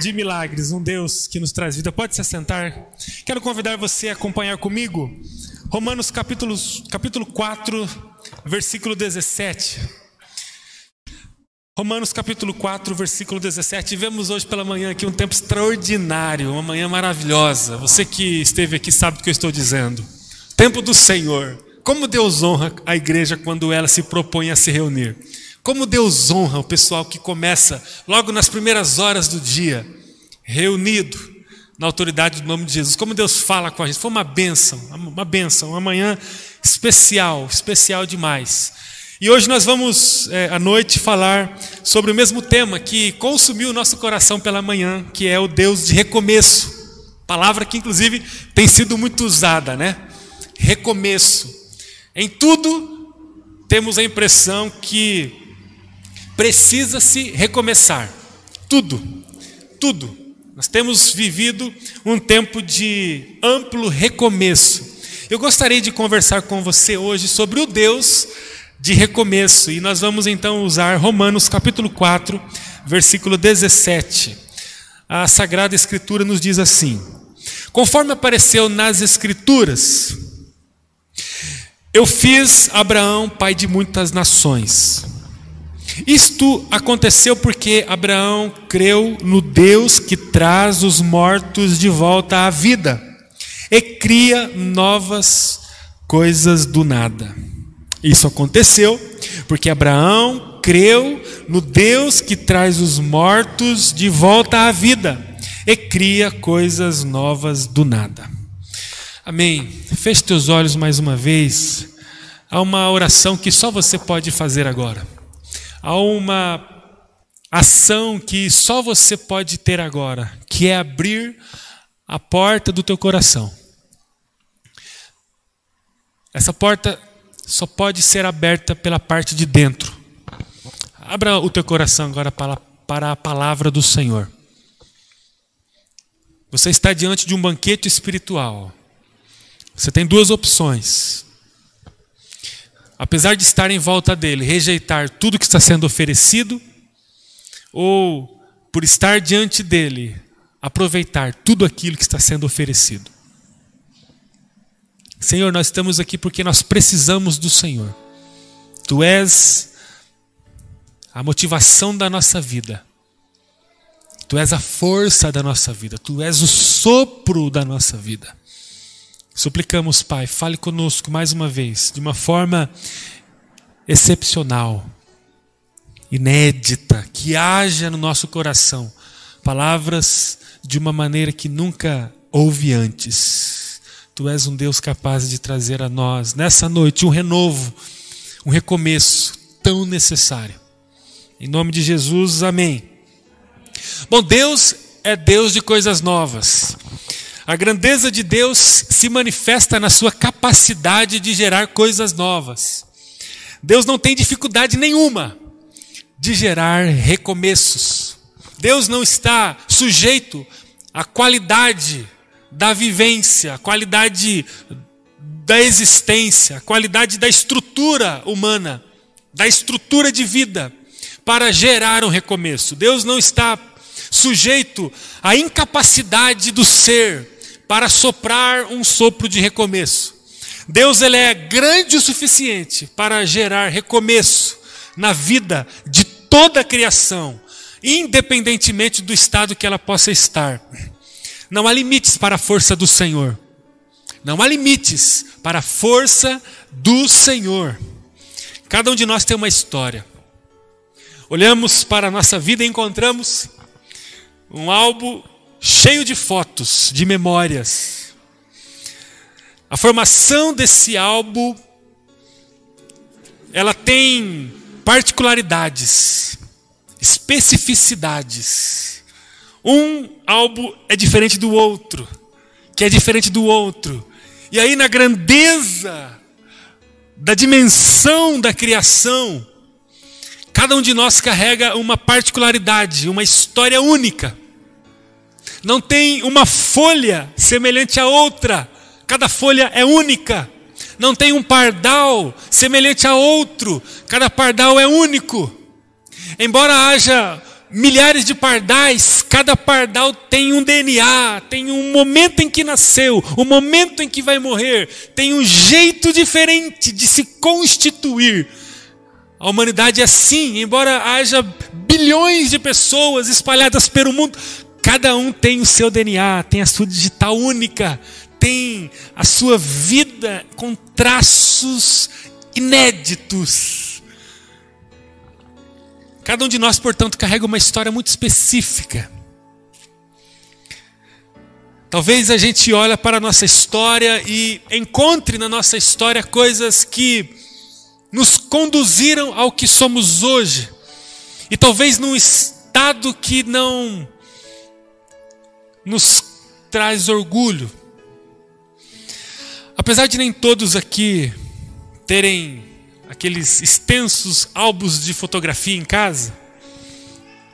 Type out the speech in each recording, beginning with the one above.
de milagres, um Deus que nos traz vida. Pode se assentar. Quero convidar você a acompanhar comigo Romanos capítulo, capítulo 4, versículo 17. Romanos capítulo 4, versículo 17. Tivemos hoje pela manhã aqui um tempo extraordinário, uma manhã maravilhosa. Você que esteve aqui sabe o que eu estou dizendo. Tempo do Senhor. Como Deus honra a igreja quando ela se propõe a se reunir. Como Deus honra o pessoal que começa logo nas primeiras horas do dia, reunido na autoridade do nome de Jesus. Como Deus fala com a gente. Foi uma bênção, uma bênção, uma manhã especial, especial demais. E hoje nós vamos, é, à noite, falar sobre o mesmo tema que consumiu o nosso coração pela manhã, que é o Deus de recomeço. Palavra que, inclusive, tem sido muito usada, né? Recomeço. Em tudo, temos a impressão que precisa se recomeçar. Tudo, tudo. Nós temos vivido um tempo de amplo recomeço. Eu gostaria de conversar com você hoje sobre o Deus de recomeço. E nós vamos então usar Romanos capítulo 4, versículo 17. A Sagrada Escritura nos diz assim: Conforme apareceu nas Escrituras, eu fiz Abraão pai de muitas nações. Isto aconteceu porque Abraão creu no Deus que traz os mortos de volta à vida e cria novas coisas do nada. Isso aconteceu porque Abraão creu no Deus que traz os mortos de volta à vida e cria coisas novas do nada. Amém. Feche teus olhos mais uma vez. Há uma oração que só você pode fazer agora há uma ação que só você pode ter agora, que é abrir a porta do teu coração. Essa porta só pode ser aberta pela parte de dentro. Abra o teu coração agora para, para a palavra do Senhor. Você está diante de um banquete espiritual. Você tem duas opções apesar de estar em volta dele, rejeitar tudo que está sendo oferecido, ou por estar diante dele, aproveitar tudo aquilo que está sendo oferecido. Senhor, nós estamos aqui porque nós precisamos do Senhor. Tu és a motivação da nossa vida. Tu és a força da nossa vida. Tu és o sopro da nossa vida. Suplicamos, Pai, fale conosco mais uma vez, de uma forma excepcional, inédita, que haja no nosso coração palavras de uma maneira que nunca houve antes. Tu és um Deus capaz de trazer a nós, nessa noite, um renovo, um recomeço tão necessário. Em nome de Jesus, amém. Bom, Deus é Deus de coisas novas. A grandeza de Deus se manifesta na sua capacidade de gerar coisas novas. Deus não tem dificuldade nenhuma de gerar recomeços. Deus não está sujeito à qualidade da vivência, à qualidade da existência, à qualidade da estrutura humana, da estrutura de vida para gerar um recomeço. Deus não está sujeito à incapacidade do ser para soprar um sopro de recomeço. Deus ele é grande o suficiente para gerar recomeço na vida de toda a criação, independentemente do estado que ela possa estar. Não há limites para a força do Senhor. Não há limites para a força do Senhor. Cada um de nós tem uma história. Olhamos para a nossa vida e encontramos um álbum cheio de fotos, de memórias. A formação desse álbum ela tem particularidades, especificidades. Um álbum é diferente do outro, que é diferente do outro. E aí na grandeza da dimensão da criação, cada um de nós carrega uma particularidade, uma história única não tem uma folha semelhante a outra, cada folha é única. Não tem um pardal semelhante a outro, cada pardal é único. Embora haja milhares de pardais, cada pardal tem um DNA, tem um momento em que nasceu, o um momento em que vai morrer, tem um jeito diferente de se constituir. A humanidade é assim, embora haja bilhões de pessoas espalhadas pelo mundo, cada um tem o seu DNA, tem a sua digital única, tem a sua vida com traços inéditos. Cada um de nós, portanto, carrega uma história muito específica. Talvez a gente olhe para a nossa história e encontre na nossa história coisas que nos conduziram ao que somos hoje. E talvez num estado que não nos traz orgulho. Apesar de nem todos aqui terem aqueles extensos álbuns de fotografia em casa,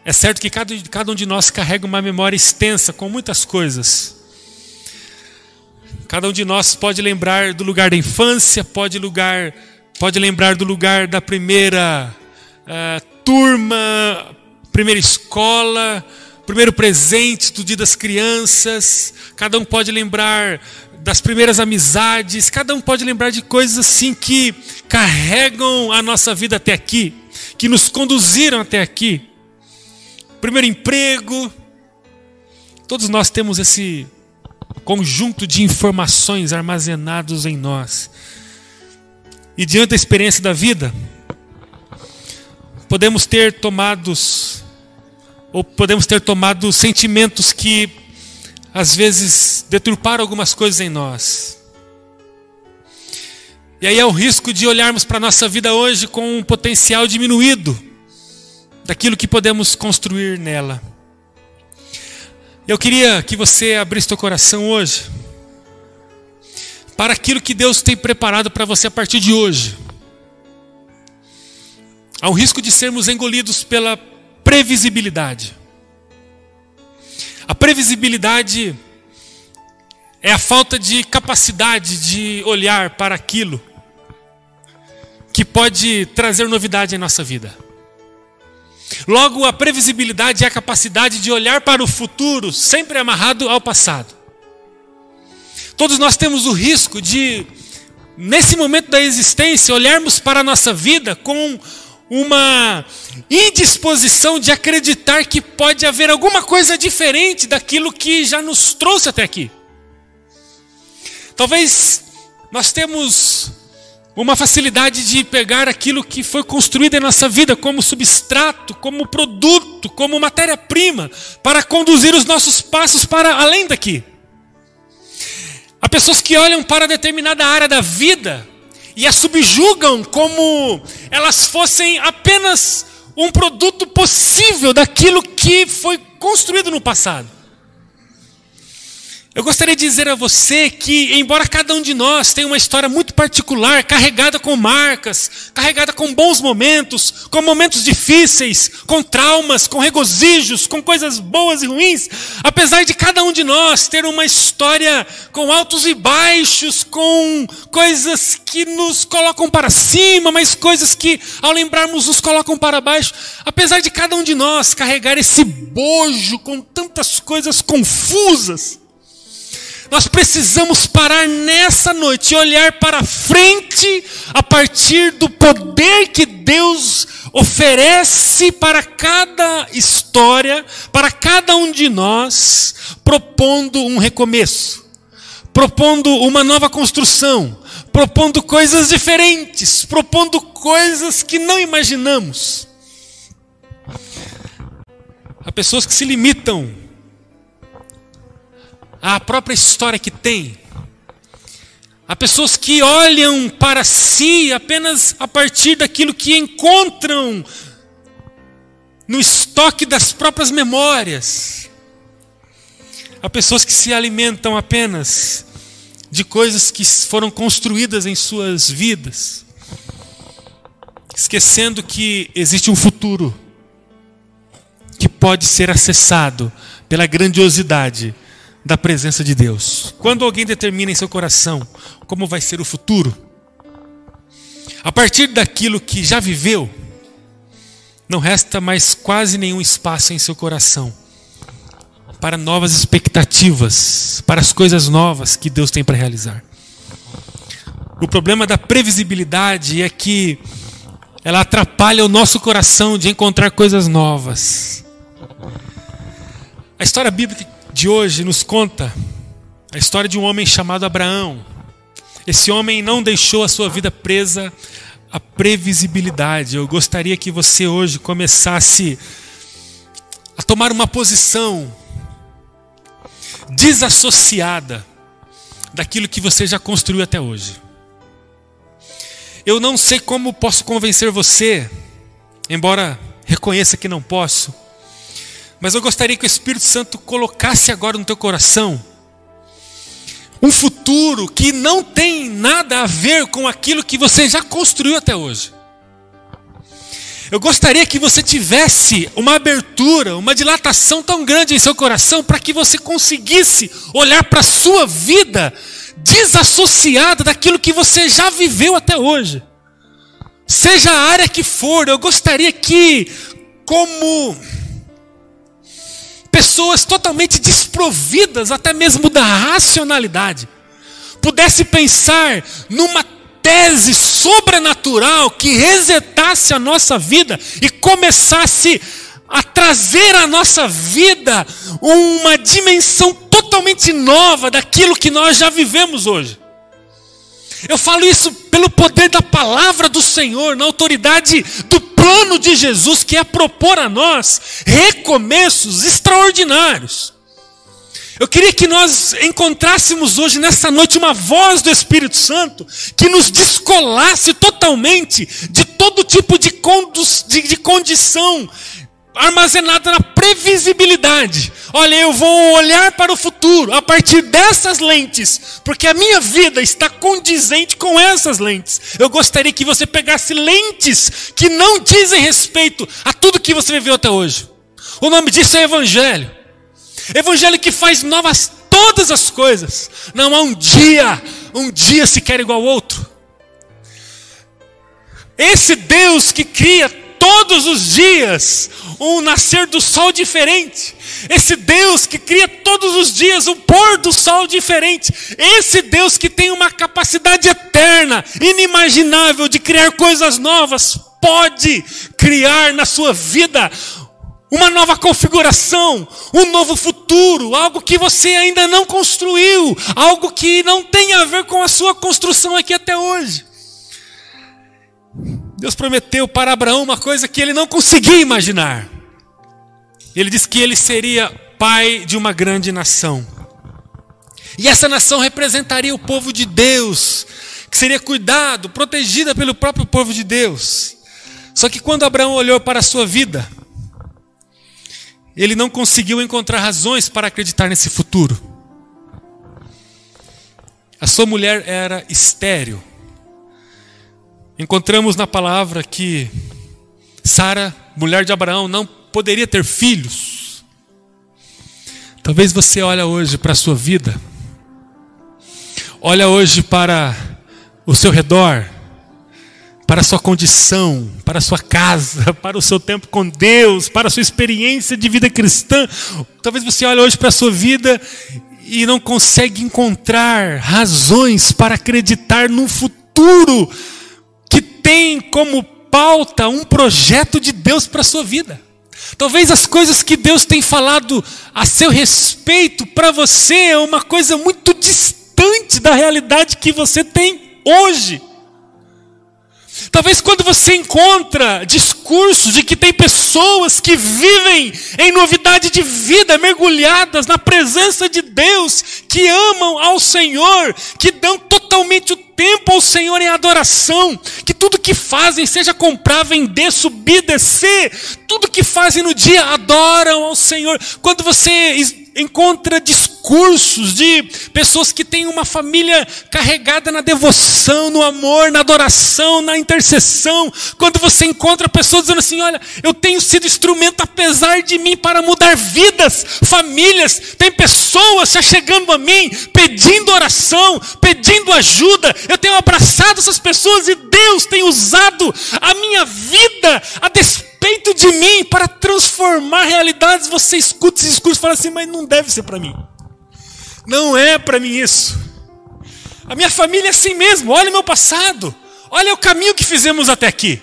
é certo que cada, cada um de nós carrega uma memória extensa com muitas coisas. Cada um de nós pode lembrar do lugar da infância, pode, lugar, pode lembrar do lugar da primeira uh, turma, primeira escola, primeiro presente do dia das crianças. Cada um pode lembrar das primeiras amizades, cada um pode lembrar de coisas assim que carregam a nossa vida até aqui, que nos conduziram até aqui. Primeiro emprego. Todos nós temos esse conjunto de informações armazenados em nós. E diante da experiência da vida, podemos ter tomados ou podemos ter tomado sentimentos que às vezes deturparam algumas coisas em nós. E aí é o risco de olharmos para a nossa vida hoje com um potencial diminuído daquilo que podemos construir nela. Eu queria que você abrisse seu coração hoje para aquilo que Deus tem preparado para você a partir de hoje. Há um risco de sermos engolidos pela previsibilidade. A previsibilidade é a falta de capacidade de olhar para aquilo que pode trazer novidade em nossa vida. Logo, a previsibilidade é a capacidade de olhar para o futuro, sempre amarrado ao passado. Todos nós temos o risco de, nesse momento da existência, olharmos para a nossa vida com uma indisposição de acreditar que pode haver alguma coisa diferente daquilo que já nos trouxe até aqui. Talvez nós temos uma facilidade de pegar aquilo que foi construído em nossa vida como substrato, como produto, como matéria-prima, para conduzir os nossos passos para além daqui. Há pessoas que olham para determinada área da vida e a subjugam como elas fossem apenas um produto possível daquilo que foi construído no passado. Eu gostaria de dizer a você que, embora cada um de nós tenha uma história muito particular, carregada com marcas, carregada com bons momentos, com momentos difíceis, com traumas, com regozijos, com coisas boas e ruins, apesar de cada um de nós ter uma história com altos e baixos, com coisas que nos colocam para cima, mas coisas que, ao lembrarmos, nos colocam para baixo, apesar de cada um de nós carregar esse bojo com tantas coisas confusas, nós precisamos parar nessa noite e olhar para frente a partir do poder que Deus oferece para cada história, para cada um de nós, propondo um recomeço, propondo uma nova construção, propondo coisas diferentes, propondo coisas que não imaginamos. Há pessoas que se limitam a própria história que tem. Há pessoas que olham para si apenas a partir daquilo que encontram no estoque das próprias memórias. Há pessoas que se alimentam apenas de coisas que foram construídas em suas vidas, esquecendo que existe um futuro que pode ser acessado pela grandiosidade da presença de Deus. Quando alguém determina em seu coração como vai ser o futuro, a partir daquilo que já viveu, não resta mais quase nenhum espaço em seu coração para novas expectativas, para as coisas novas que Deus tem para realizar. O problema da previsibilidade é que ela atrapalha o nosso coração de encontrar coisas novas. A história bíblica de hoje nos conta a história de um homem chamado Abraão. Esse homem não deixou a sua vida presa à previsibilidade. Eu gostaria que você hoje começasse a tomar uma posição desassociada daquilo que você já construiu até hoje. Eu não sei como posso convencer você, embora reconheça que não posso, mas eu gostaria que o Espírito Santo colocasse agora no teu coração um futuro que não tem nada a ver com aquilo que você já construiu até hoje. Eu gostaria que você tivesse uma abertura, uma dilatação tão grande em seu coração para que você conseguisse olhar para a sua vida desassociada daquilo que você já viveu até hoje. Seja a área que for, eu gostaria que, como pessoas totalmente desprovidas até mesmo da racionalidade, pudesse pensar numa tese sobrenatural que resetasse a nossa vida e começasse a trazer à nossa vida uma dimensão totalmente nova daquilo que nós já vivemos hoje. Eu falo isso pelo poder da palavra do Senhor, na autoridade do plano de Jesus, que é propor a nós recomeços extraordinários. Eu queria que nós encontrássemos hoje, nessa noite, uma voz do Espírito Santo que nos descolasse totalmente de todo tipo de, de, de condição armazenada na previsibilidade. Olha, eu vou olhar para o futuro a partir dessas lentes, porque a minha vida está condizente com essas lentes. Eu gostaria que você pegasse lentes que não dizem respeito a tudo que você viveu até hoje. O nome disso é Evangelho. Evangelho que faz novas todas as coisas. Não há um dia, um dia sequer igual ao outro. Esse Deus que cria todos os dias um nascer do sol diferente. Esse Deus que cria todos os dias um pôr do sol diferente. Esse Deus que tem uma capacidade eterna, inimaginável de criar coisas novas, pode criar na sua vida uma nova configuração, um novo futuro, algo que você ainda não construiu, algo que não tem a ver com a sua construção aqui até hoje. Deus prometeu para Abraão uma coisa que ele não conseguia imaginar. Ele disse que ele seria pai de uma grande nação. E essa nação representaria o povo de Deus, que seria cuidado, protegida pelo próprio povo de Deus. Só que quando Abraão olhou para a sua vida, ele não conseguiu encontrar razões para acreditar nesse futuro. A sua mulher era estéril. Encontramos na palavra que Sara, mulher de Abraão, não poderia ter filhos. Talvez você olhe hoje para a sua vida, olha hoje para o seu redor, para a sua condição, para a sua casa, para o seu tempo com Deus, para a sua experiência de vida cristã. Talvez você olhe hoje para a sua vida e não consegue encontrar razões para acreditar num futuro que tem como pauta um projeto de Deus para a sua vida. Talvez as coisas que Deus tem falado a seu respeito para você é uma coisa muito distante da realidade que você tem hoje. Talvez quando você encontra discursos de que tem pessoas que vivem em novidade de vida, mergulhadas na presença de Deus, que amam ao Senhor, que dão totalmente o tempo ao Senhor em adoração, que tudo que fazem, seja comprar, vender, subir, descer, tudo que fazem no dia adoram ao Senhor. Quando você encontra discursos de pessoas que têm uma família carregada na devoção, no amor, na adoração, na intercessão. Quando você encontra pessoas dizendo assim: Olha, eu tenho sido instrumento, apesar de mim, para mudar vidas, famílias. Tem pessoas chegando a mim, pedindo oração, pedindo ajuda. Eu tenho abraçado essas pessoas e Deus tem usado a minha vida a despeito respeito de mim para transformar realidades, você escuta esse discurso e fala assim, mas não deve ser para mim. Não é para mim isso. A minha família é assim mesmo, olha o meu passado, olha o caminho que fizemos até aqui.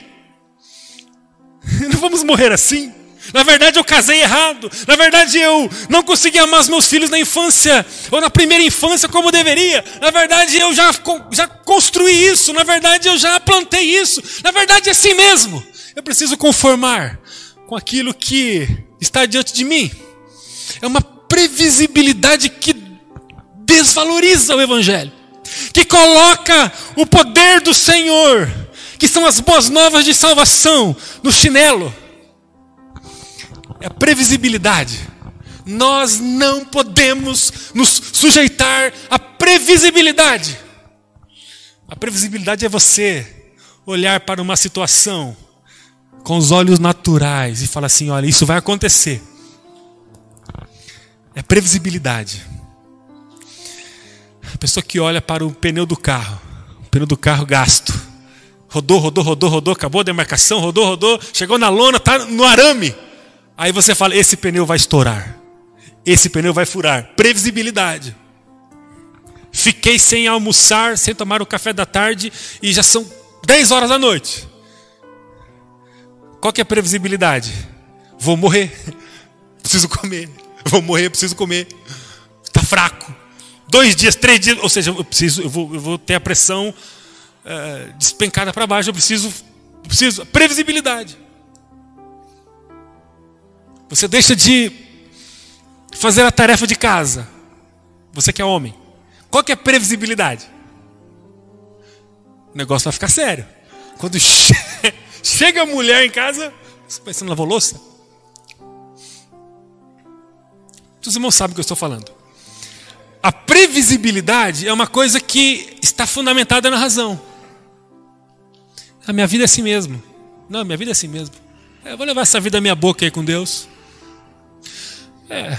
Não vamos morrer assim. Na verdade, eu casei errado. Na verdade, eu não consegui amar os meus filhos na infância, ou na primeira infância, como deveria. Na verdade, eu já, já construí isso. Na verdade, eu já plantei isso. Na verdade, é assim mesmo. Eu preciso conformar com aquilo que está diante de mim. É uma previsibilidade que desvaloriza o Evangelho, que coloca o poder do Senhor, que são as boas novas de salvação, no chinelo é a previsibilidade. Nós não podemos nos sujeitar à previsibilidade. A previsibilidade é você olhar para uma situação com os olhos naturais e falar assim: olha, isso vai acontecer. É previsibilidade. A pessoa que olha para o pneu do carro, o pneu do carro gasto. Rodou, rodou, rodou, rodou, acabou a demarcação, rodou, rodou, chegou na lona, está no arame. Aí você fala: esse pneu vai estourar. Esse pneu vai furar. Previsibilidade. Fiquei sem almoçar, sem tomar o café da tarde e já são 10 horas da noite. Qual que é a previsibilidade? Vou morrer. Preciso comer. Vou morrer, preciso comer. Está fraco. Dois dias, três dias, ou seja, eu preciso, eu vou, eu vou ter a pressão uh, despencada para baixo. Eu preciso, eu preciso previsibilidade. Você deixa de fazer a tarefa de casa. Você que é homem. Qual que é a previsibilidade? O negócio vai ficar sério. Quando che chega a mulher em casa, você não lavou louça? Os irmãos sabem o que eu estou falando. A previsibilidade é uma coisa que está fundamentada na razão. A minha vida é assim mesmo. Não, minha vida é assim mesmo. Eu vou levar essa vida à minha boca aí com Deus. É.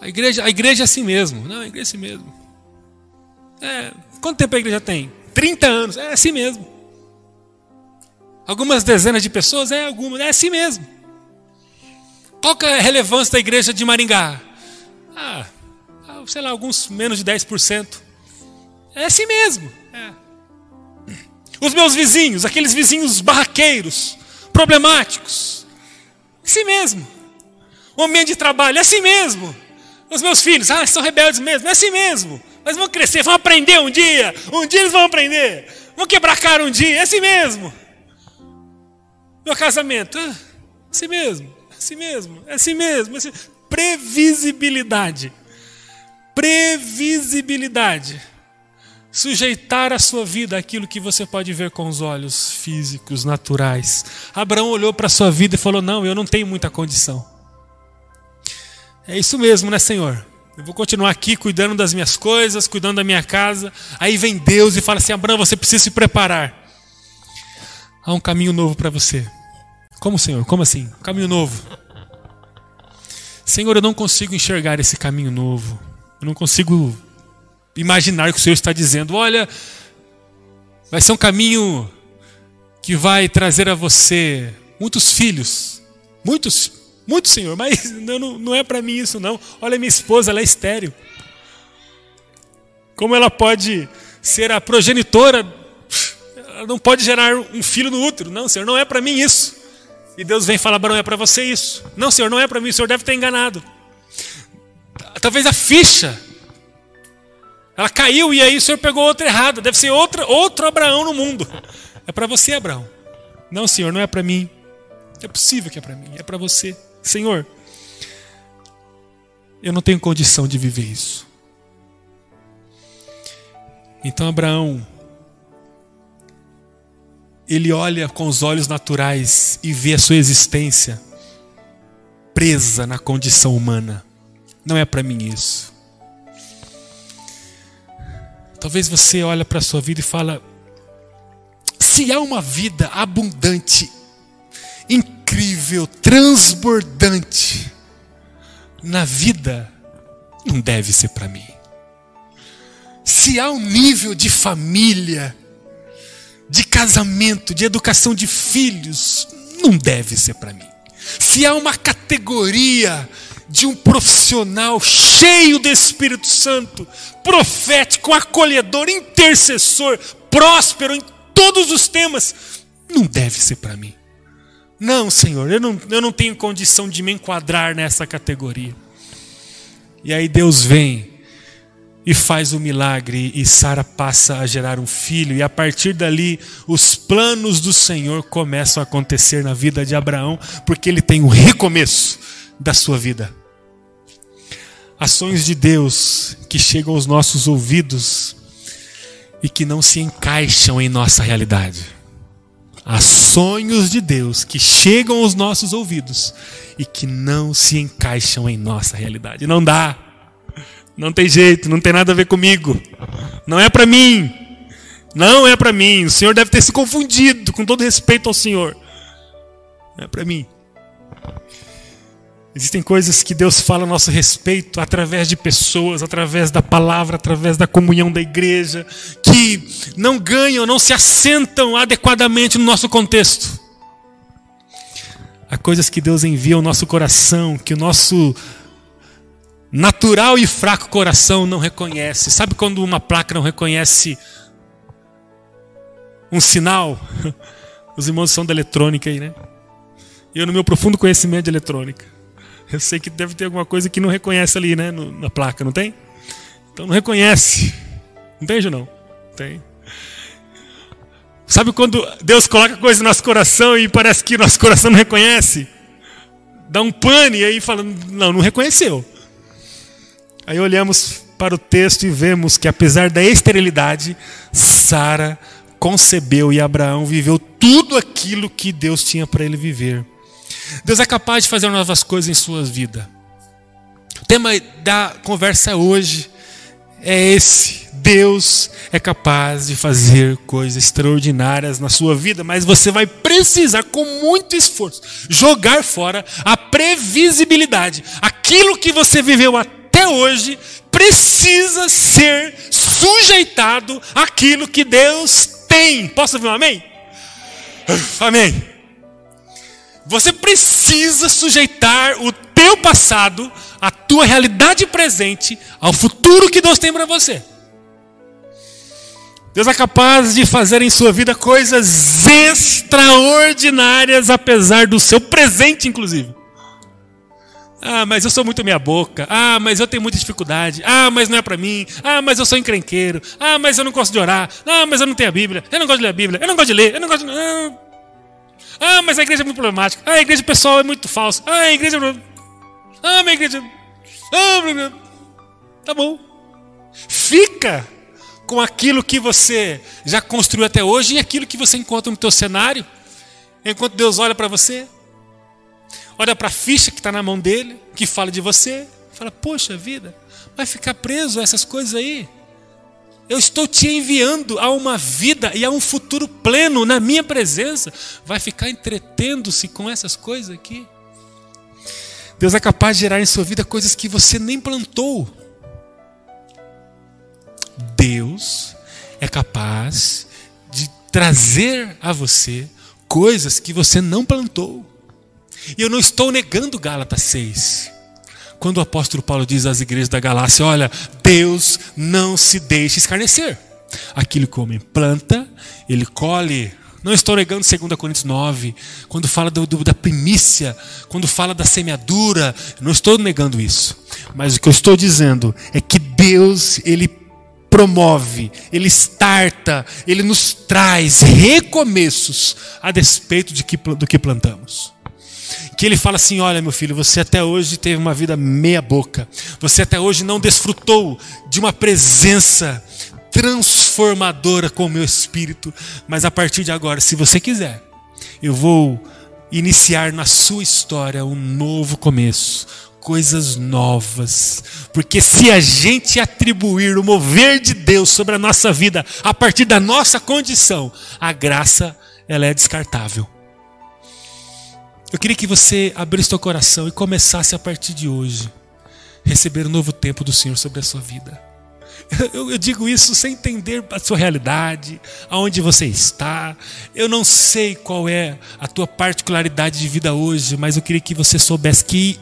A igreja, a igreja é assim mesmo. Não, a igreja é assim mesmo. É. Quanto tempo a igreja tem? 30 anos. É assim mesmo. Algumas dezenas de pessoas? É algumas. É assim mesmo. Qual é a relevância da igreja de Maringá? Ah, sei lá, alguns menos de 10%. É assim mesmo. É. Os meus vizinhos, aqueles vizinhos barraqueiros, problemáticos. É assim mesmo. O ambiente de trabalho é assim mesmo. Os meus filhos, ah, são rebeldes mesmo, é assim mesmo. Mas vão crescer, vão aprender um dia. Um dia eles vão aprender. Vão quebrar cara um dia, é assim mesmo. Meu casamento, é assim mesmo, é assim mesmo, é assim mesmo. Assim. Previsibilidade. Previsibilidade. Sujeitar a sua vida àquilo que você pode ver com os olhos físicos, naturais. Abraão olhou para a sua vida e falou: Não, eu não tenho muita condição. É isso mesmo, né, Senhor? Eu vou continuar aqui cuidando das minhas coisas, cuidando da minha casa. Aí vem Deus e fala assim: Abraão, você precisa se preparar. Há um caminho novo para você. Como, Senhor? Como assim? Um caminho novo. Senhor, eu não consigo enxergar esse caminho novo. Eu não consigo imaginar que o Senhor está dizendo. Olha, vai ser um caminho que vai trazer a você muitos filhos, muitos muito, Senhor, mas não, não é para mim isso, não. Olha, minha esposa, ela é estéreo. Como ela pode ser a progenitora? Não pode gerar um filho no útero. Não, Senhor, não é para mim isso. E Deus vem falar, não é para você isso. Não, Senhor, não é para mim, o Senhor deve ter enganado. Talvez a ficha. Ela caiu e aí o Senhor pegou outra errada. Deve ser outra, outro Abraão no mundo. É para você, Abraão. Não, Senhor, não é para mim. É possível que é para mim, é para você. Senhor, eu não tenho condição de viver isso. Então Abraão, ele olha com os olhos naturais e vê a sua existência presa na condição humana. Não é para mim isso. Talvez você olhe para a sua vida e fala: se há uma vida abundante, incrível, transbordante na vida, não deve ser para mim. Se há um nível de família, de casamento, de educação de filhos, não deve ser para mim. Se há uma categoria de um profissional cheio do Espírito Santo, profético, acolhedor, intercessor, próspero em todos os temas, não deve ser para mim. Não, Senhor, eu não, eu não tenho condição de me enquadrar nessa categoria. E aí Deus vem e faz o milagre, e Sara passa a gerar um filho, e a partir dali os planos do Senhor começam a acontecer na vida de Abraão, porque ele tem um recomeço da sua vida. Ações de Deus que chegam aos nossos ouvidos e que não se encaixam em nossa realidade. Há sonhos de Deus que chegam aos nossos ouvidos e que não se encaixam em nossa realidade. Não dá. Não tem jeito, não tem nada a ver comigo. Não é para mim. Não é para mim. O Senhor deve ter se confundido, com todo respeito ao Senhor. Não é para mim. Existem coisas que Deus fala a nosso respeito através de pessoas, através da palavra, através da comunhão da igreja, que não ganham, não se assentam adequadamente no nosso contexto. Há coisas que Deus envia ao nosso coração, que o nosso natural e fraco coração não reconhece. Sabe quando uma placa não reconhece um sinal? Os irmãos são da eletrônica aí, né? Eu, no meu profundo conhecimento de eletrônica, eu sei que deve ter alguma coisa que não reconhece ali, né? Na placa, não tem? Então não reconhece. Não tem, não? Tem. Sabe quando Deus coloca coisa no nosso coração e parece que nosso coração não reconhece? Dá um pane e aí fala, não, não reconheceu. Aí olhamos para o texto e vemos que apesar da esterilidade, Sara concebeu e Abraão viveu tudo aquilo que Deus tinha para ele viver. Deus é capaz de fazer novas coisas em sua vida. O tema da conversa hoje é esse. Deus é capaz de fazer coisas extraordinárias na sua vida, mas você vai precisar, com muito esforço, jogar fora a previsibilidade. Aquilo que você viveu até hoje precisa ser sujeitado àquilo que Deus tem. Posso ouvir um amém? Amém. Você precisa sujeitar o teu passado, a tua realidade presente, ao futuro que Deus tem para você. Deus é capaz de fazer em sua vida coisas extraordinárias, apesar do seu presente, inclusive. Ah, mas eu sou muito meia boca. Ah, mas eu tenho muita dificuldade. Ah, mas não é para mim. Ah, mas eu sou encrenqueiro. Ah, mas eu não gosto de orar. Ah, mas eu não tenho a Bíblia. Eu não gosto de ler a Bíblia. Eu não gosto de ler. Eu não gosto de... Ah, mas a igreja é muito problemática. Ah, a igreja pessoal é muito falsa. Ah, a igreja... Ah, minha igreja... Ah, tá bom. Fica com aquilo que você já construiu até hoje e aquilo que você encontra no teu cenário. Enquanto Deus olha para você, olha para a ficha que está na mão dele, que fala de você, fala: Poxa vida, vai ficar preso a essas coisas aí. Eu estou te enviando a uma vida e a um futuro pleno na minha presença. Vai ficar entretendo-se com essas coisas aqui? Deus é capaz de gerar em sua vida coisas que você nem plantou. Deus é capaz de trazer a você coisas que você não plantou. E eu não estou negando Gálatas 6. Quando o apóstolo Paulo diz às igrejas da Galácia: Olha, Deus não se deixa escarnecer. Aquilo que o homem planta, ele colhe. Não estou negando 2 Coríntios 9, quando fala do, do, da primícia, quando fala da semeadura, não estou negando isso. Mas o que eu estou dizendo é que Deus, Ele promove, Ele starta, Ele nos traz recomeços a despeito de que, do que plantamos que ele fala assim: Olha, meu filho, você até hoje teve uma vida meia-boca, você até hoje não desfrutou de uma presença transformadora com o meu espírito, mas a partir de agora, se você quiser, eu vou iniciar na sua história um novo começo, coisas novas. Porque se a gente atribuir o mover de Deus sobre a nossa vida a partir da nossa condição, a graça ela é descartável. Eu queria que você abrisse seu coração e começasse a partir de hoje receber um novo tempo do Senhor sobre a sua vida. Eu, eu, digo isso sem entender a sua realidade, aonde você está. Eu não sei qual é a tua particularidade de vida hoje, mas eu queria que você soubesse que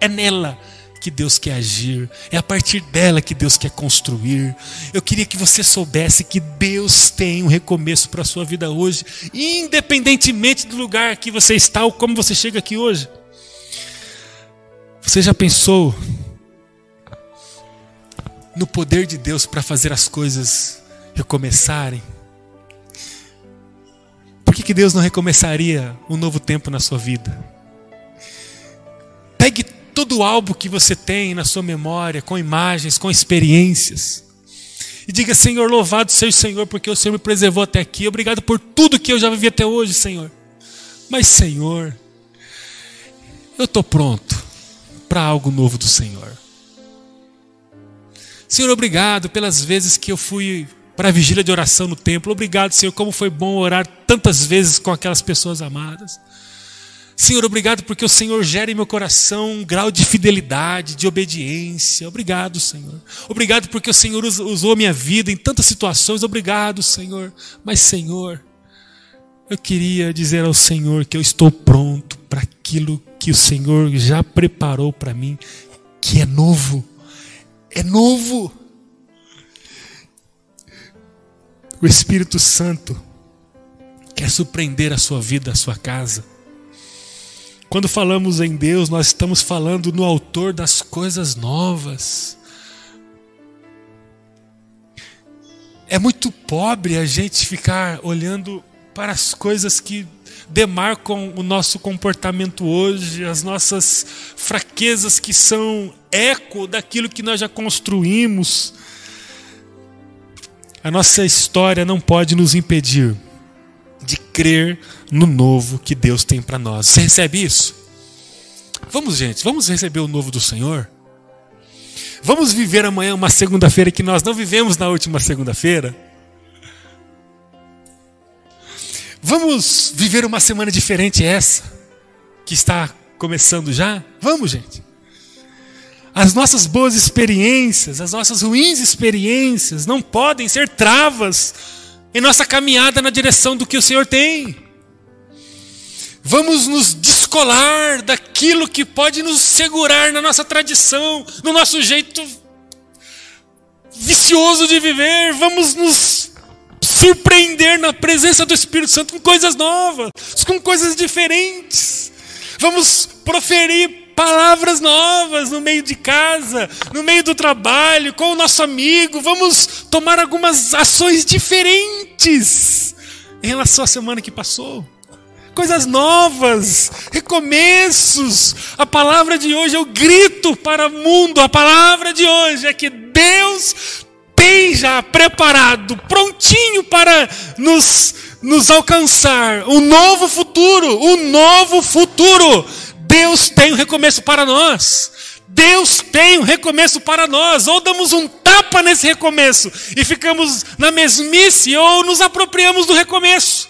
é nela que Deus quer agir, é a partir dela que Deus quer construir. Eu queria que você soubesse que Deus tem um recomeço para a sua vida hoje, independentemente do lugar que você está ou como você chega aqui hoje. Você já pensou no poder de Deus para fazer as coisas recomeçarem? Por que, que Deus não recomeçaria um novo tempo na sua vida? Pegue todo o álbum que você tem na sua memória, com imagens, com experiências, e diga: Senhor, louvado seja o Senhor, porque o Senhor me preservou até aqui. Obrigado por tudo que eu já vivi até hoje, Senhor. Mas, Senhor, eu estou pronto para algo novo do Senhor. Senhor, obrigado pelas vezes que eu fui para a vigília de oração no templo. Obrigado, Senhor, como foi bom orar tantas vezes com aquelas pessoas amadas. Senhor, obrigado porque o Senhor gera em meu coração um grau de fidelidade, de obediência. Obrigado, Senhor. Obrigado porque o Senhor usou minha vida em tantas situações. Obrigado, Senhor. Mas, Senhor, eu queria dizer ao Senhor que eu estou pronto para aquilo que o Senhor já preparou para mim, que é novo. É novo. O Espírito Santo quer surpreender a sua vida, a sua casa. Quando falamos em Deus, nós estamos falando no Autor das coisas novas. É muito pobre a gente ficar olhando para as coisas que demarcam o nosso comportamento hoje, as nossas fraquezas que são eco daquilo que nós já construímos. A nossa história não pode nos impedir de crer no novo que Deus tem para nós. Você recebe isso? Vamos, gente, vamos receber o novo do Senhor? Vamos viver amanhã uma segunda-feira que nós não vivemos na última segunda-feira? Vamos viver uma semana diferente essa, que está começando já? Vamos, gente. As nossas boas experiências, as nossas ruins experiências não podem ser travas em nossa caminhada na direção do que o Senhor tem. Vamos nos descolar daquilo que pode nos segurar na nossa tradição, no nosso jeito vicioso de viver. Vamos nos surpreender na presença do Espírito Santo com coisas novas, com coisas diferentes. Vamos proferir palavras novas no meio de casa, no meio do trabalho, com o nosso amigo. Vamos tomar algumas ações diferentes em relação à semana que passou. Coisas novas, recomeços. A palavra de hoje é o grito para o mundo. A palavra de hoje é que Deus tem já preparado, prontinho para nos, nos alcançar um novo futuro, um novo futuro. Deus tem um recomeço para nós. Deus tem um recomeço para nós. Ou damos um tapa nesse recomeço e ficamos na mesmice, ou nos apropriamos do recomeço.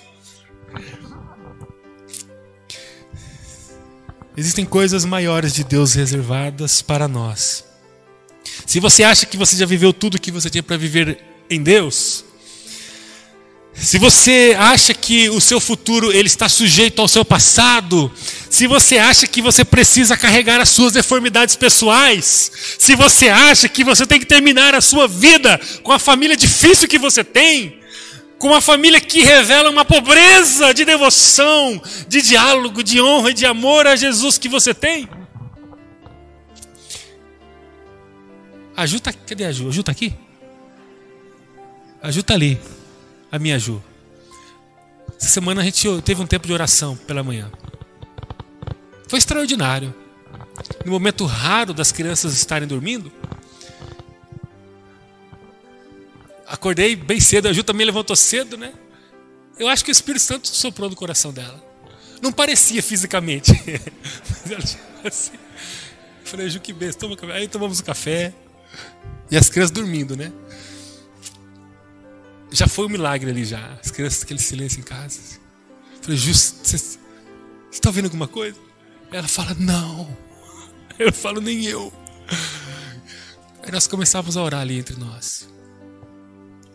Existem coisas maiores de Deus reservadas para nós. Se você acha que você já viveu tudo que você tinha para viver em Deus, se você acha que o seu futuro ele está sujeito ao seu passado, se você acha que você precisa carregar as suas deformidades pessoais, se você acha que você tem que terminar a sua vida com a família difícil que você tem, com uma família que revela uma pobreza de devoção, de diálogo, de honra e de amor a Jesus que você tem, A Ju tá, cadê a Ju? Tá aqui? A Ju tá ali. A minha Ju. Essa semana a gente teve um tempo de oração pela manhã. Foi extraordinário. No momento raro das crianças estarem dormindo, acordei bem cedo, a Ju também levantou cedo, né? Eu acho que o Espírito Santo soprou no coração dela. Não parecia fisicamente. Mas ela tinha assim. falei, Ju, que besta, toma café. Aí tomamos o café. E as crianças dormindo, né? Já foi um milagre ali já. As crianças, aquele silêncio em casa. Eu falei, Justo, você está ouvindo alguma coisa? Ela fala, não. Eu falo, nem eu. Aí nós começávamos a orar ali entre nós.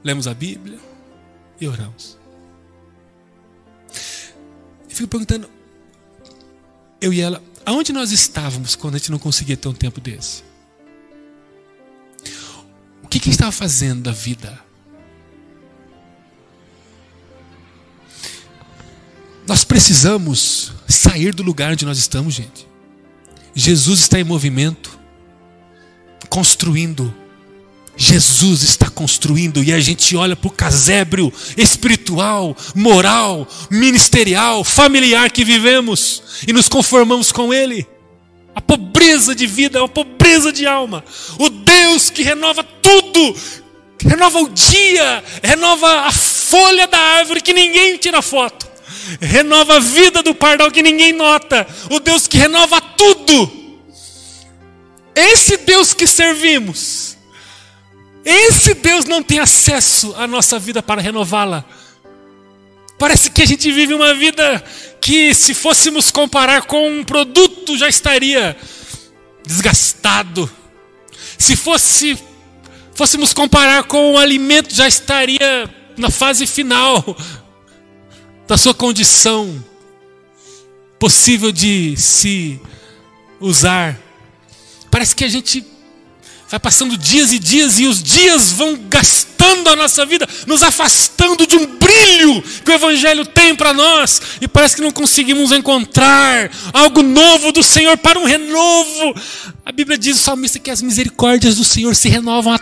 Lemos a Bíblia e oramos. Eu fico perguntando, eu e ela, aonde nós estávamos quando a gente não conseguia ter um tempo desse? O que, que a gente estava fazendo da vida? Nós precisamos sair do lugar onde nós estamos, gente. Jesus está em movimento, construindo. Jesus está construindo e a gente olha para o casébrio espiritual, moral, ministerial, familiar que vivemos e nos conformamos com Ele. A pobreza de vida, a pobreza de alma. O Deus que renova tudo, renova o dia, renova a folha da árvore que ninguém tira foto renova a vida do pardal que ninguém nota, o Deus que renova tudo. Esse Deus que servimos, esse Deus não tem acesso à nossa vida para renová-la. Parece que a gente vive uma vida que, se fôssemos comparar com um produto, já estaria desgastado. Se fosse, fôssemos comparar com um alimento, já estaria na fase final da sua condição possível de se usar. Parece que a gente vai passando dias e dias e os dias vão gastando a nossa vida, nos afastando de um brilho que o Evangelho tem para nós e parece que não conseguimos encontrar algo novo do Senhor para um renovo. A Bíblia diz o salmista que as misericórdias do Senhor se renovam a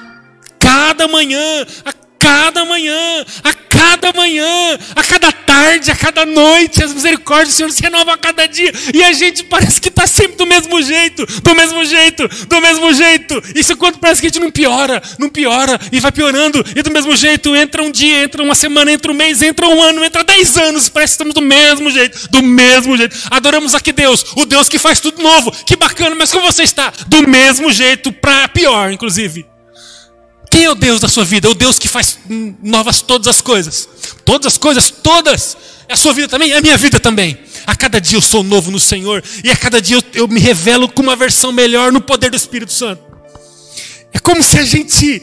cada manhã, a cada manhã, a cada manhã, a cada tarde, a cada noite, as misericórdias do Senhor se renovam a cada dia, e a gente parece que está sempre do mesmo jeito, do mesmo jeito, do mesmo jeito. Isso quando parece que a gente não piora, não piora, e vai piorando, e do mesmo jeito, entra um dia, entra uma semana, entra um mês, entra um ano, entra dez anos, parece que estamos do mesmo jeito, do mesmo jeito. Adoramos aqui Deus, o Deus que faz tudo novo, que bacana, mas como você está? Do mesmo jeito, para pior, inclusive. Quem é o Deus da sua vida? É o Deus que faz novas todas as coisas. Todas as coisas, todas. É a sua vida também? É a minha vida também. A cada dia eu sou novo no Senhor. E a cada dia eu, eu me revelo com uma versão melhor no poder do Espírito Santo. É como se a gente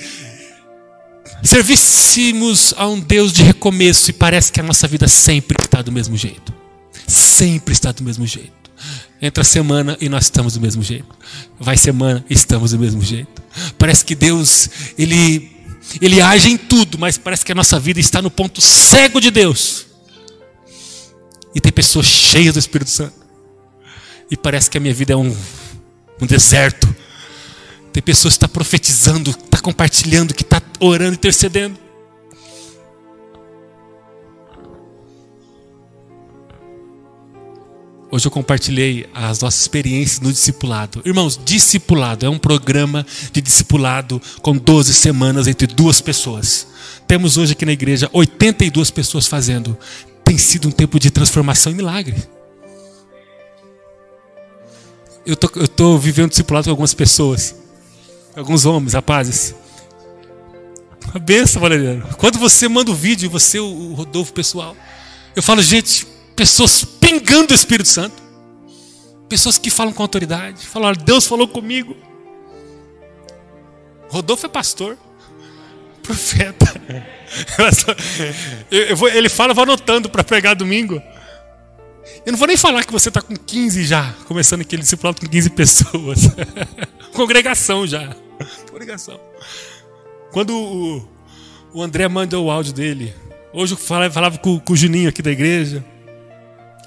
servíssemos a um Deus de recomeço e parece que a nossa vida sempre está do mesmo jeito. Sempre está do mesmo jeito. Entra a semana e nós estamos do mesmo jeito. Vai semana e estamos do mesmo jeito. Parece que Deus, ele ele age em tudo, mas parece que a nossa vida está no ponto cego de Deus. E tem pessoas cheias do Espírito Santo. E parece que a minha vida é um, um deserto. Tem pessoas que estão tá profetizando, está compartilhando, que está orando, intercedendo. Hoje eu compartilhei as nossas experiências no discipulado. Irmãos, discipulado é um programa de discipulado com 12 semanas entre duas pessoas. Temos hoje aqui na igreja 82 pessoas fazendo. Tem sido um tempo de transformação e milagre. Eu tô, eu tô vivendo discipulado com algumas pessoas, alguns homens, rapazes. A benção, Valeriano. Quando você manda o vídeo, você, o Rodolfo pessoal, eu falo, gente, pessoas pingando o Espírito Santo, pessoas que falam com autoridade, falam, Deus falou comigo. Rodolfo é pastor, profeta. ele fala, eu vou anotando para pregar domingo. Eu não vou nem falar que você está com 15 já, começando aquele discipulado com 15 pessoas. Congregação já. Congregação. Quando o, o André mandou o áudio dele, hoje eu falava, falava com, com o Juninho aqui da igreja.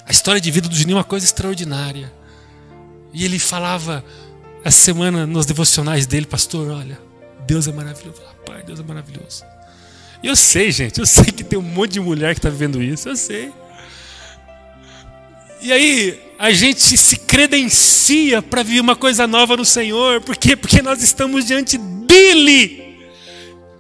A história de vida do Juninho é uma coisa extraordinária. E ele falava essa semana nos devocionais dele, pastor, olha, Deus é maravilhoso. Pai, Deus é maravilhoso. E eu sei, gente, eu sei que tem um monte de mulher que está vivendo isso, eu sei. E aí, a gente se credencia para viver uma coisa nova no Senhor, por quê? Porque nós estamos diante dEle.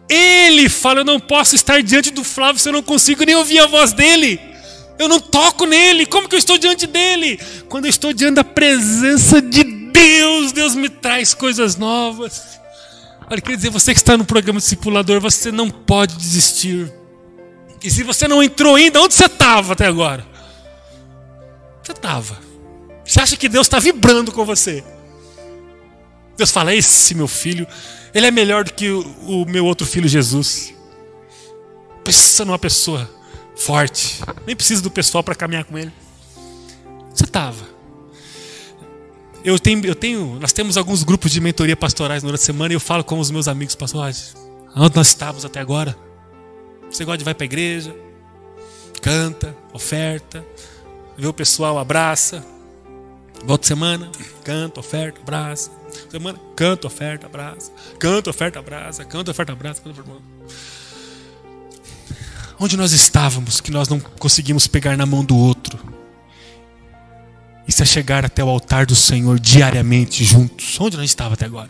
Ele fala: Eu não posso estar diante do Flávio se eu não consigo nem ouvir a voz dele. Eu não toco nele. Como que eu estou diante dele? Quando eu estou diante da presença de Deus, Deus me traz coisas novas. Olha, quer dizer, você que está no programa discipulador, você não pode desistir. E se você não entrou ainda, onde você estava até agora? Você estava. Você acha que Deus está vibrando com você? Deus fala: esse meu filho, ele é melhor do que o, o meu outro filho Jesus. Precisa de uma pessoa forte. Nem precisa do pessoal para caminhar com ele. Você estava. Eu tenho, eu tenho, nós temos alguns grupos de mentoria pastorais durante a semana e eu falo com os meus amigos pastores. Onde nós estávamos até agora? Você gosta de vai para a igreja, canta, oferta, vê o pessoal, abraça. Volta semana, canta, oferta, abraça. Semana, canta, oferta, abraça. Canta, oferta, abraça. Canta, oferta, abraça. Canta, oferta, abraça. Onde nós estávamos que nós não conseguimos pegar na mão do outro? Isso é chegar até o altar do Senhor diariamente juntos. Onde nós estávamos até agora?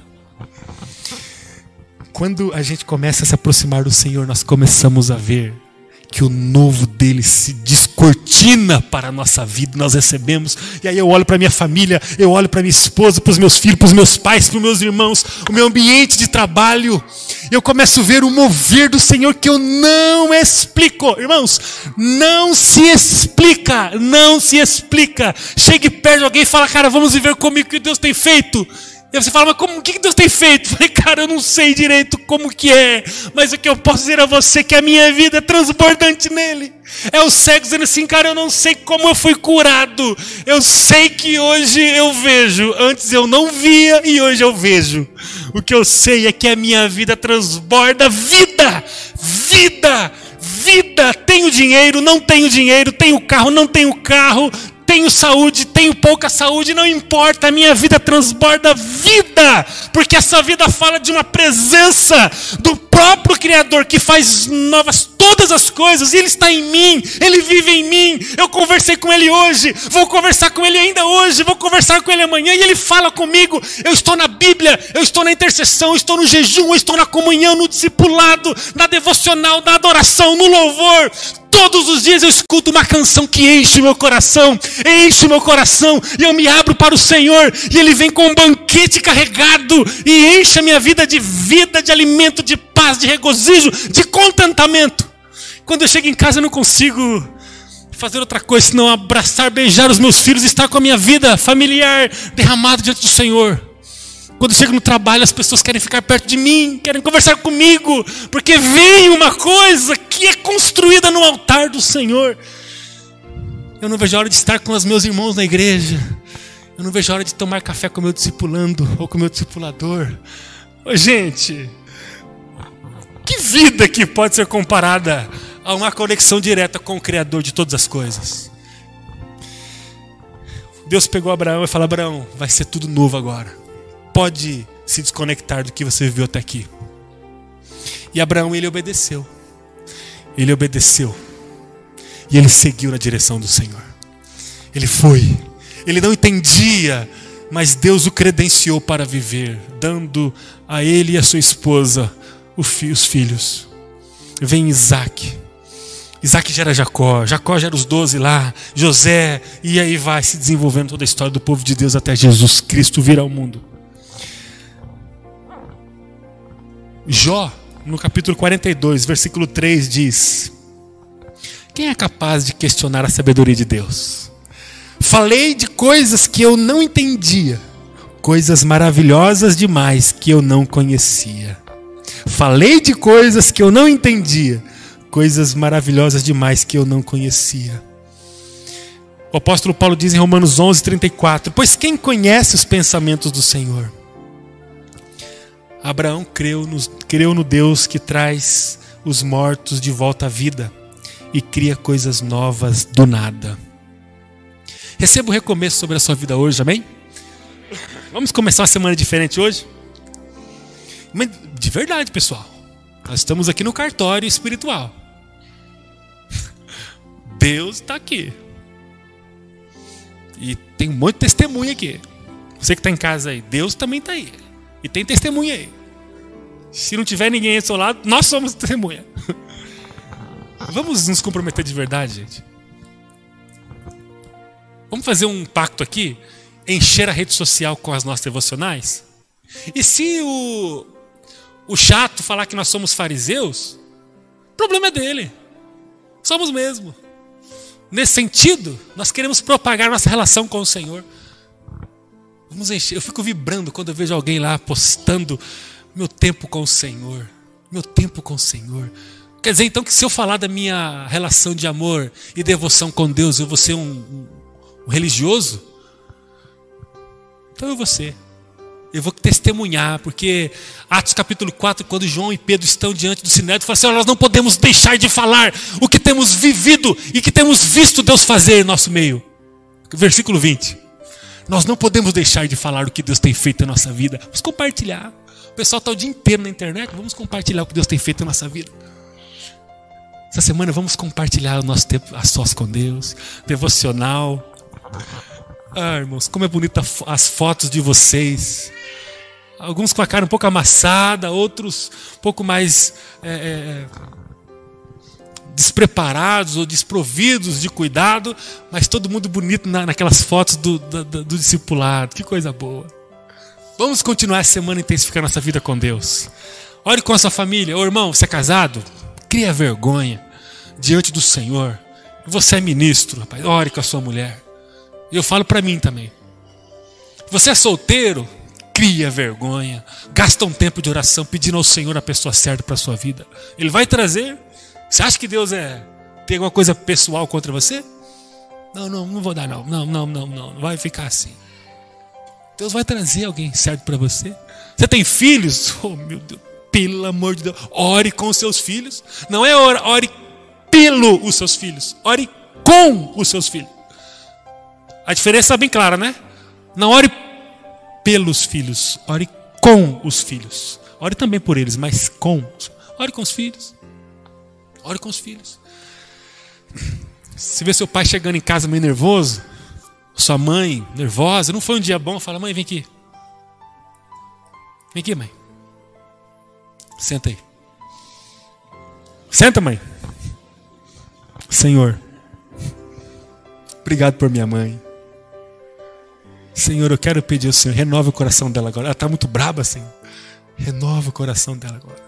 Quando a gente começa a se aproximar do Senhor, nós começamos a ver que o novo dele se descortina para a nossa vida, nós recebemos. E aí eu olho para minha família, eu olho para minha esposa, para os meus filhos, para os meus pais, para os meus irmãos, o meu ambiente de trabalho. Eu começo a ver o mover do Senhor que eu não explico. Irmãos, não se explica, não se explica. Chegue perto de alguém e fala, cara, vamos viver comigo o que Deus tem feito. Você fala, mas como, o que Deus tem feito? Falei, cara, eu não sei direito como que é, mas o que eu posso dizer a você é que a minha vida é transbordante nele. É o cego dizendo assim, cara, eu não sei como eu fui curado. Eu sei que hoje eu vejo. Antes eu não via e hoje eu vejo. O que eu sei é que a minha vida transborda vida, vida, vida. Tenho dinheiro, não tenho dinheiro, tenho carro, não tenho carro, tenho saúde, tenho pouca saúde, não importa, a minha vida transborda vida, porque essa vida fala de uma presença do próprio Criador que faz novas todas as coisas, Ele está em mim, Ele vive em mim. Eu conversei com Ele hoje, vou conversar com Ele ainda hoje, vou conversar com Ele amanhã, e Ele fala comigo. Eu estou na Bíblia, eu estou na intercessão, eu estou no jejum, eu estou na comunhão, no discipulado, na devocional, na adoração, no louvor. Todos os dias eu escuto uma canção que enche meu coração, enche meu coração, e eu me abro para o Senhor, e Ele vem com um banquete carregado, e enche a minha vida de vida, de alimento, de paz, de regozijo, de contentamento. Quando eu chego em casa eu não consigo fazer outra coisa senão abraçar, beijar os meus filhos, estar com a minha vida familiar derramada diante do Senhor. Quando eu chego no trabalho, as pessoas querem ficar perto de mim, querem conversar comigo, porque vem uma coisa que é construída no altar do Senhor. Eu não vejo a hora de estar com os meus irmãos na igreja. Eu não vejo a hora de tomar café com o meu discipulando ou com o meu discipulador. Gente, vida que pode ser comparada a uma conexão direta com o Criador de todas as coisas? Deus pegou Abraão e falou: Abraão, vai ser tudo novo agora pode se desconectar do que você viveu até aqui. E Abraão, ele obedeceu. Ele obedeceu. E ele seguiu na direção do Senhor. Ele foi. Ele não entendia, mas Deus o credenciou para viver, dando a ele e a sua esposa os filhos. Vem Isaac. Isaac gera Jacó, Jacó gera os doze lá, José, e aí vai se desenvolvendo toda a história do povo de Deus até Jesus Cristo vir ao mundo. Jó, no capítulo 42, versículo 3 diz: Quem é capaz de questionar a sabedoria de Deus? Falei de coisas que eu não entendia, coisas maravilhosas demais que eu não conhecia. Falei de coisas que eu não entendia, coisas maravilhosas demais que eu não conhecia. O apóstolo Paulo diz em Romanos 11, 34: Pois quem conhece os pensamentos do Senhor? Abraão creu no, creu no Deus que traz os mortos de volta à vida e cria coisas novas do nada. Receba o recomeço sobre a sua vida hoje, amém? Vamos começar uma semana diferente hoje? Mas de verdade, pessoal. Nós estamos aqui no cartório espiritual. Deus está aqui. E tem um monte de testemunha aqui. Você que está em casa aí, Deus também está aí. E tem testemunha aí. Se não tiver ninguém ao seu lado, nós somos testemunha. Vamos nos comprometer de verdade, gente. Vamos fazer um pacto aqui, encher a rede social com as nossas devocionais. E se o, o chato falar que nós somos fariseus, o problema é dele. Somos mesmo. Nesse sentido, nós queremos propagar nossa relação com o Senhor. Vamos encher. Eu fico vibrando quando eu vejo alguém lá postando meu tempo com o Senhor. Meu tempo com o Senhor. Quer dizer então que se eu falar da minha relação de amor e devoção com Deus, eu vou ser um, um, um religioso? Então eu vou ser. Eu vou testemunhar, porque Atos capítulo 4, quando João e Pedro estão diante do sinédrio, falam assim: nós não podemos deixar de falar o que temos vivido e que temos visto Deus fazer em nosso meio. Versículo 20. Nós não podemos deixar de falar o que Deus tem feito em nossa vida. Vamos compartilhar. O pessoal está o dia inteiro na internet, vamos compartilhar o que Deus tem feito em nossa vida. Essa semana vamos compartilhar o nosso tempo a sós com Deus, devocional. Ah, irmãos, como é bonita as fotos de vocês. Alguns com a cara um pouco amassada, outros um pouco mais é, é, despreparados ou desprovidos de cuidado, mas todo mundo bonito na, naquelas fotos do, do, do discipulado. Que coisa boa. Vamos continuar essa semana intensificando nossa vida com Deus. Ore com a sua família. Ô irmão, você é casado? Cria vergonha diante do Senhor. Você é ministro, rapaz. Ore com a sua mulher. Eu falo para mim também. Você é solteiro? Cria vergonha. Gasta um tempo de oração pedindo ao Senhor a pessoa certa para a sua vida. Ele vai trazer. Você acha que Deus é tem alguma coisa pessoal contra você? Não, não, não vou dar não. Não, não, não, não. Vai ficar assim. Deus vai trazer alguém certo para você. Você tem filhos? Oh, meu Deus. Pelo amor de Deus. Ore com os seus filhos. Não é ore, ore pelo os seus filhos. Ore com os seus filhos. A diferença é bem clara, né? Não ore pelos filhos, ore com os filhos. Ore também por eles, mas com. Ore com os filhos. Ore com os filhos. Se vê seu pai chegando em casa meio nervoso, sua mãe nervosa, não foi um dia bom, fala: "Mãe, vem aqui". Vem aqui, mãe. Senta aí. Senta, mãe. Senhor, obrigado por minha mãe. Senhor, eu quero pedir ao Senhor, renova o coração dela agora. Ela está muito braba, Senhor. Renova o coração dela agora.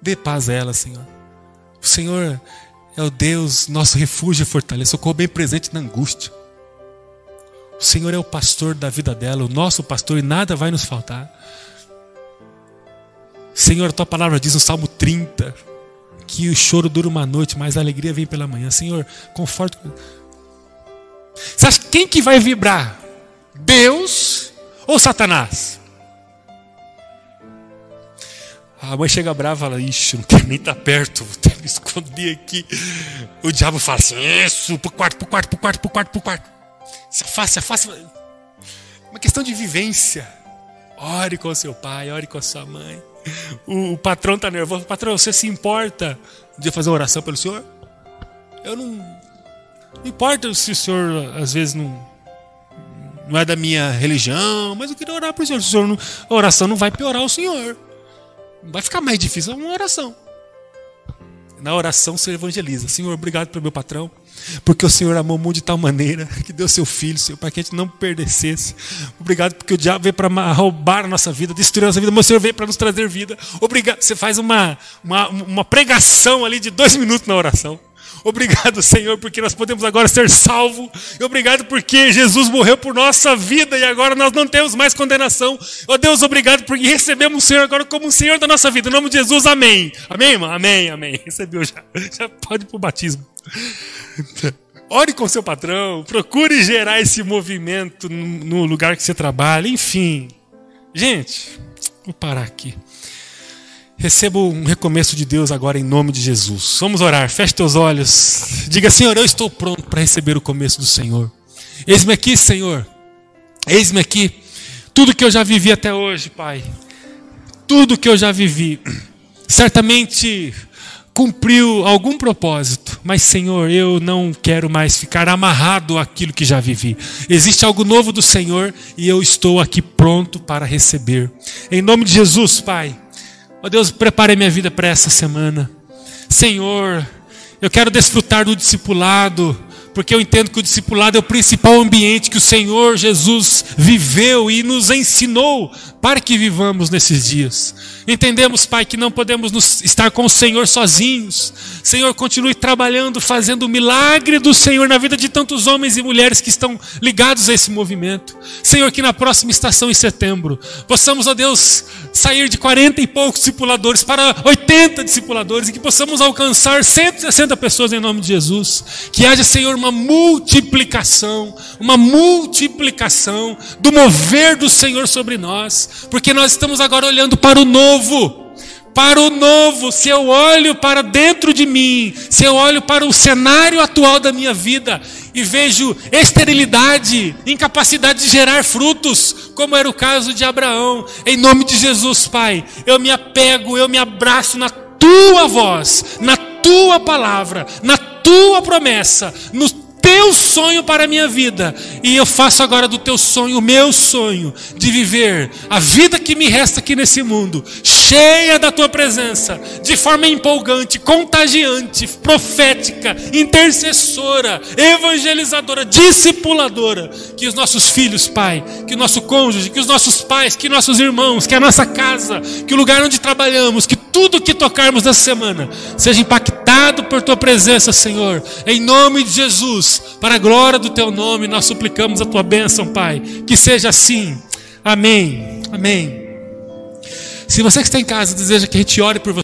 Dê paz a ela, Senhor. O Senhor é o Deus, nosso refúgio e fortaleza, socorro bem presente na angústia. O Senhor é o pastor da vida dela, o nosso pastor, e nada vai nos faltar. Senhor, a tua palavra diz no Salmo 30 que o choro dura uma noite, mas a alegria vem pela manhã. Senhor, conforto. Você acha quem que vai vibrar? Deus ou Satanás? A mãe chega brava e fala: Ixi, não quero nem estar tá perto, vou ter que me esconder aqui. O diabo fala assim: Isso, pro quarto, pro quarto, pro quarto, pro quarto, pro quarto. Se afasta, se afasta. Uma questão de vivência. Ore com seu pai, ore com a sua mãe. O, o patrão está nervoso. Patrão, você se importa de fazer uma oração pelo senhor? Eu não. Não importa se o senhor às vezes não não é da minha religião, mas eu queria orar para o Senhor. Senhor não, a oração não vai piorar o Senhor. Vai ficar mais difícil uma oração. Na oração você evangeliza. Senhor, obrigado pelo meu patrão. Porque o Senhor amou o mundo de tal maneira que deu seu filho, Senhor, para que a gente não perdecesse. Obrigado porque o diabo veio para roubar a nossa vida, destruir a nossa vida, mas o Senhor veio para nos trazer vida. Obrigado. Você faz uma, uma, uma pregação ali de dois minutos na oração. Obrigado, Senhor, porque nós podemos agora ser salvos. Obrigado porque Jesus morreu por nossa vida e agora nós não temos mais condenação. Ó oh, Deus, obrigado porque recebemos o Senhor agora como o Senhor da nossa vida. Em nome de Jesus, amém. Amém, irmão? Amém, amém. Recebeu já. Já pode ir para o batismo. Ore com seu patrão, procure gerar esse movimento no lugar que você trabalha, enfim. Gente, vou parar aqui. Receba um recomeço de Deus agora em nome de Jesus. Vamos orar. Feche teus olhos. Diga, Senhor, eu estou pronto para receber o começo do Senhor. Eis-me aqui, Senhor. Eis-me aqui. Tudo que eu já vivi até hoje, Pai. Tudo que eu já vivi. Certamente cumpriu algum propósito, mas Senhor, eu não quero mais ficar amarrado àquilo que já vivi. Existe algo novo do Senhor e eu estou aqui pronto para receber. Em nome de Jesus, Pai. Ó oh Deus, prepare minha vida para essa semana. Senhor, eu quero desfrutar do discipulado porque eu entendo que o discipulado é o principal ambiente que o Senhor Jesus viveu e nos ensinou para que vivamos nesses dias. Entendemos, Pai, que não podemos nos, estar com o Senhor sozinhos. Senhor, continue trabalhando, fazendo o milagre do Senhor na vida de tantos homens e mulheres que estão ligados a esse movimento. Senhor, que na próxima estação em setembro possamos, ó Deus, sair de 40 e poucos discipuladores para 80 discipuladores e que possamos alcançar 160 pessoas em nome de Jesus. Que haja, Senhor, uma multiplicação, uma multiplicação do mover do Senhor sobre nós porque nós estamos agora olhando para o novo. Para o novo, se eu olho para dentro de mim, se eu olho para o cenário atual da minha vida e vejo esterilidade, incapacidade de gerar frutos, como era o caso de Abraão, em nome de Jesus, Pai, eu me apego, eu me abraço na tua voz, na tua palavra, na tua promessa, no teu sonho para a minha vida. E eu faço agora do teu sonho o meu sonho de viver a vida que me resta aqui nesse mundo, cheia da tua presença, de forma empolgante, contagiante, profética, intercessora, evangelizadora, discipuladora. Que os nossos filhos, Pai, que o nosso cônjuge, que os nossos pais, que nossos irmãos, que a nossa casa, que o lugar onde trabalhamos, que tudo que tocarmos nessa semana seja impactado por tua presença, Senhor. Em nome de Jesus, para a glória do teu nome, nós suplicamos a tua bênção, Pai. Que seja assim. Amém. Amém. Se você que está em casa deseja que a gente ore por você,